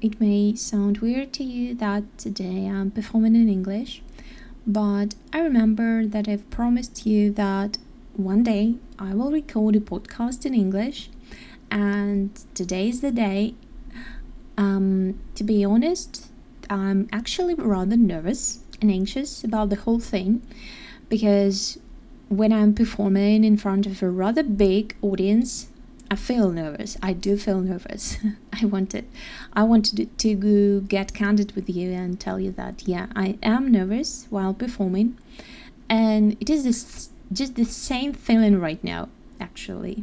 it may sound weird to you that today I'm performing in English, but I remember that I've promised you that one day I will record a podcast in English, and today is the day. Um, to be honest, I'm actually rather nervous and anxious about the whole thing because when I'm performing in front of a rather big audience, I feel nervous. I do feel nervous. I wanted, I wanted to go get candid with you and tell you that yeah, I am nervous while performing, and it is this, just the same feeling right now, actually,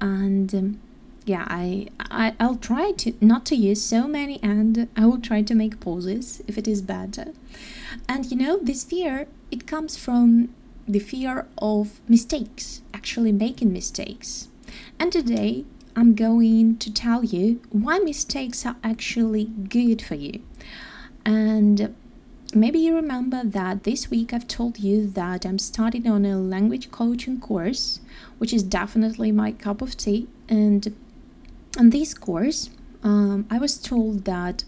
and um, yeah, I, I I'll try to not to use so many, and I will try to make pauses if it is better, and you know this fear it comes from the fear of mistakes, actually making mistakes and today I'm going to tell you why mistakes are actually good for you. And maybe you remember that this week I've told you that I'm starting on a language coaching course, which is definitely my cup of tea. And on this course, um, I was told that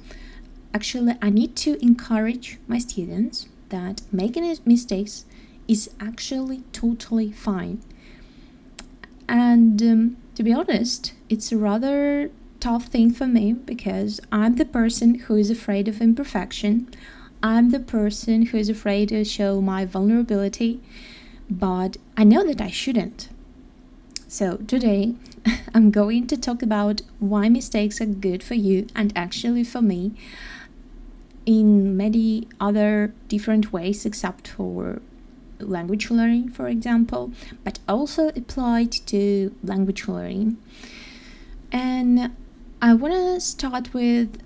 actually I need to encourage my students that making mistakes is actually totally fine and um, to be honest, it's a rather tough thing for me because I'm the person who is afraid of imperfection. I'm the person who is afraid to show my vulnerability, but I know that I shouldn't. So, today I'm going to talk about why mistakes are good for you and actually for me in many other different ways, except for language learning, for example, but also applied to language learning. And I want to start with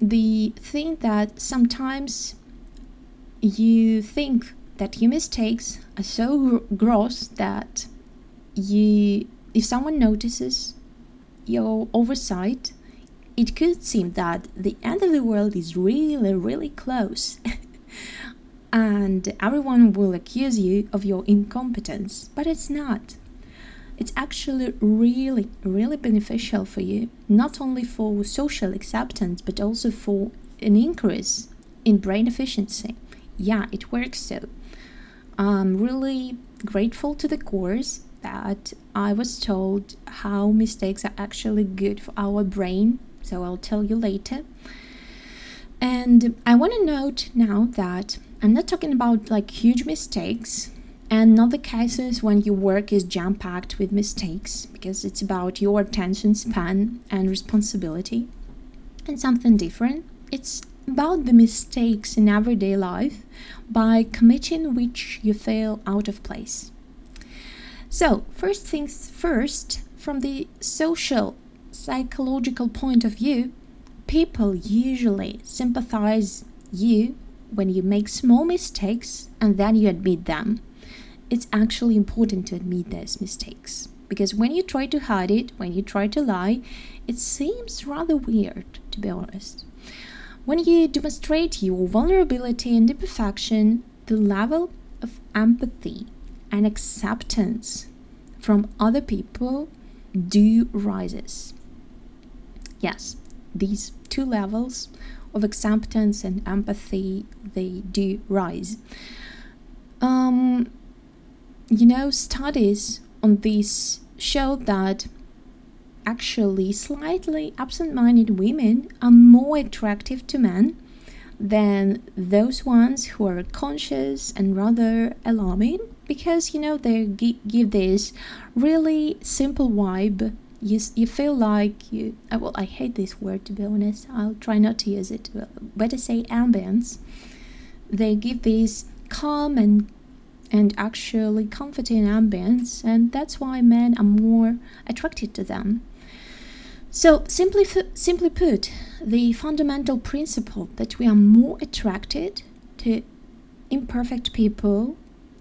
the thing that sometimes you think that your mistakes are so gross that you if someone notices your oversight it could seem that the end of the world is really really close and everyone will accuse you of your incompetence, but it's not. It's actually really, really beneficial for you, not only for social acceptance, but also for an increase in brain efficiency. Yeah, it works so. I'm really grateful to the course that I was told how mistakes are actually good for our brain, so I'll tell you later. And I want to note now that I'm not talking about like huge mistakes and not the cases when your work is jam packed with mistakes because it's about your attention span and responsibility and something different. It's about the mistakes in everyday life by committing which you feel out of place. So, first things first, from the social psychological point of view, people usually sympathize you when you make small mistakes and then you admit them, it's actually important to admit those mistakes. Because when you try to hide it, when you try to lie, it seems rather weird, to be honest. When you demonstrate your vulnerability and imperfection, the level of empathy and acceptance from other people do rises. Yes, these two levels of acceptance and empathy they do rise. Um, you know, studies on this show that actually slightly absent minded women are more attractive to men than those ones who are conscious and rather alarming because you know they give this really simple vibe you, you feel like you uh, well i hate this word to be honest. I'll try not to use it. Better say ambience they give this calm and and actually comforting ambience and that's why men are more attracted to them. So simply simply put the fundamental principle that we are more attracted to imperfect people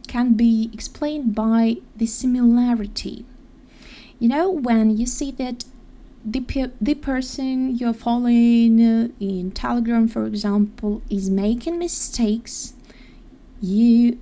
can be explained by the similarity you know when you see that the, pe- the person you're following uh, in telegram for example is making mistakes you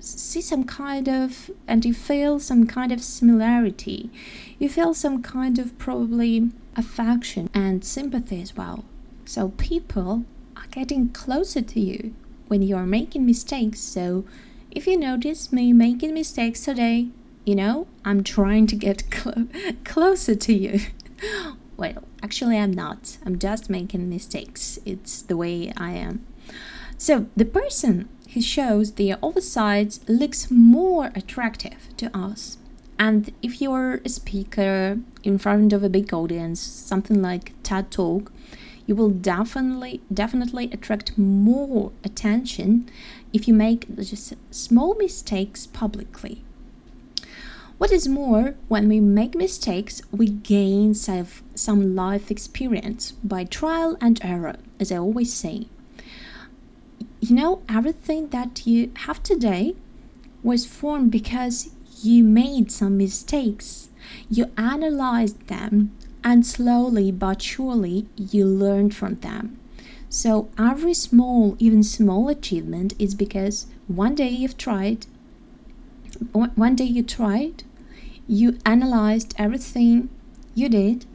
see some kind of and you feel some kind of similarity you feel some kind of probably affection and sympathy as well So people are getting closer to you when you are making mistakes. So if you notice me making mistakes today, you know, I'm trying to get clo- closer to you. well, actually, I'm not. I'm just making mistakes. It's the way I am. So the person who shows their oversides looks more attractive to us. And if you're a speaker in front of a big audience, something like TED Talk, you will definitely definitely attract more attention if you make just small mistakes publicly. What is more, when we make mistakes, we gain some life experience by trial and error, as I always say. You know, everything that you have today was formed because you made some mistakes. You analyzed them, and slowly but surely you learned from them. So every small, even small achievement is because one day you've tried, one day you tried, you analyzed everything you did,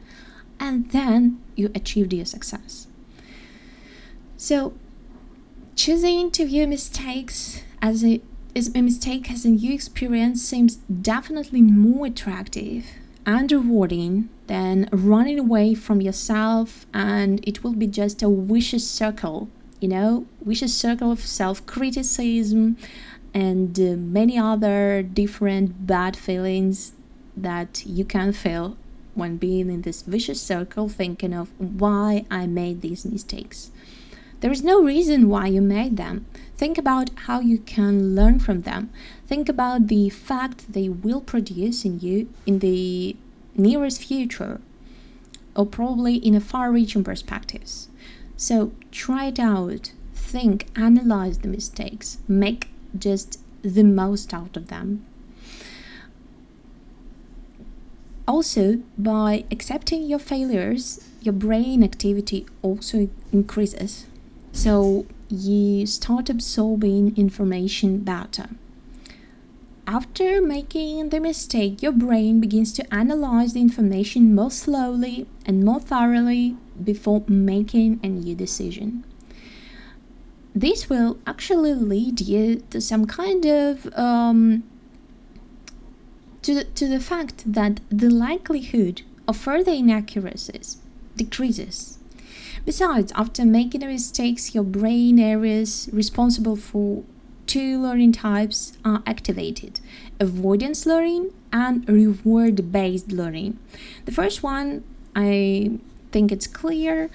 and then you achieved your success. So choosing to view mistakes as a, as a mistake as a new experience seems definitely more attractive and rewarding than running away from yourself and it will be just a vicious circle you know vicious circle of self-criticism and uh, many other different bad feelings that you can feel when being in this vicious circle thinking of why i made these mistakes. There is no reason why you made them. Think about how you can learn from them. Think about the fact they will produce in you in the nearest future or probably in a far-reaching perspectives. So try it out, think, analyze the mistakes, make just the most out of them. Also, by accepting your failures, your brain activity also increases. So you start absorbing information better. After making the mistake, your brain begins to analyze the information more slowly and more thoroughly before making a new decision. This will actually lead you to some kind of um, to the, to the fact that the likelihood of further inaccuracies decreases. Besides, after making mistakes, your brain areas responsible for two learning types are activated avoidance learning and reward based learning. The first one, I think it's clear.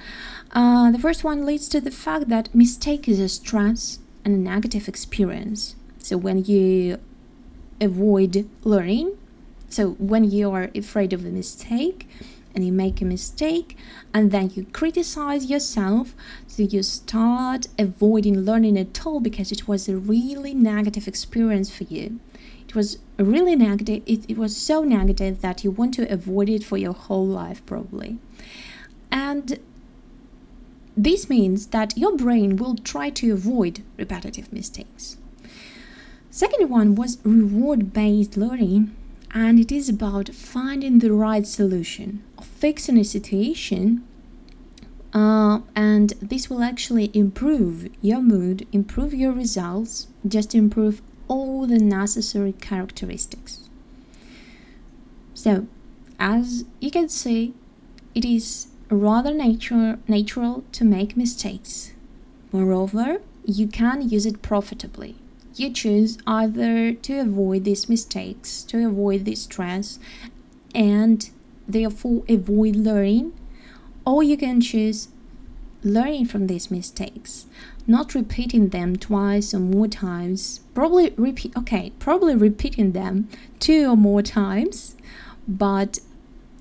Uh, the first one leads to the fact that mistake is a stress and a negative experience. So when you avoid learning, so when you are afraid of a mistake, and you make a mistake and then you criticize yourself so you start avoiding learning at all because it was a really negative experience for you. It was really negative it, it was so negative that you want to avoid it for your whole life probably. And this means that your brain will try to avoid repetitive mistakes. Second one was reward based learning and it is about finding the right solution of fixing a situation uh, and this will actually improve your mood improve your results just improve all the necessary characteristics. So as you can see it is rather nature, natural to make mistakes. Moreover you can use it profitably you choose either to avoid these mistakes, to avoid this stress, and therefore avoid learning, or you can choose learning from these mistakes, not repeating them twice or more times. Probably repeat, okay, probably repeating them two or more times, but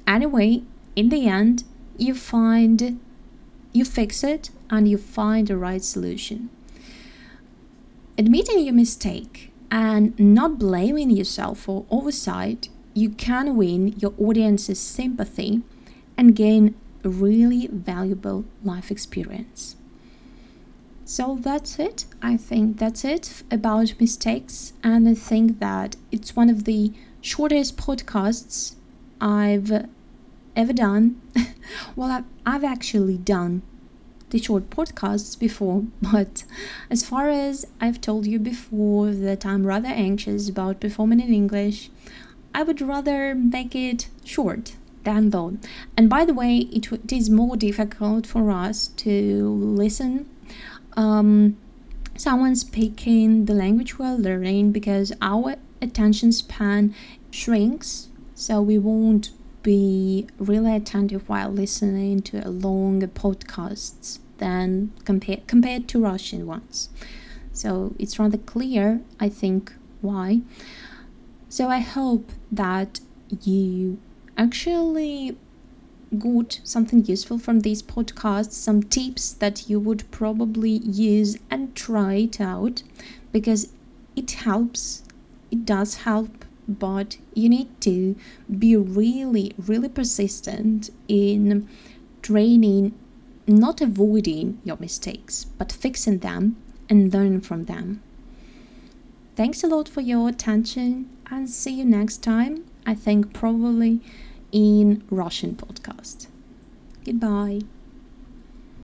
anyway, in the end, you find, you fix it, and you find the right solution. Admitting your mistake and not blaming yourself for oversight, you can win your audience's sympathy and gain really valuable life experience. So that's it. I think that's it about mistakes, and I think that it's one of the shortest podcasts I've ever done. well, I've, I've actually done the short podcasts before, but as far as I've told you before that I'm rather anxious about performing in English, I would rather make it short than long. And by the way, it, it is more difficult for us to listen um, someone speaking the language we're learning because our attention span shrinks, so we won't be really attentive while listening to a long podcasts than compared compared to Russian ones. So it's rather clear, I think, why. So I hope that you actually got something useful from these podcasts, some tips that you would probably use and try it out because it helps. It does help, but you need to be really, really persistent in training, not avoiding your mistakes, but fixing them and learn from them. Thanks a lot for your attention and see you next time. I think probably in Russian podcast. Goodbye.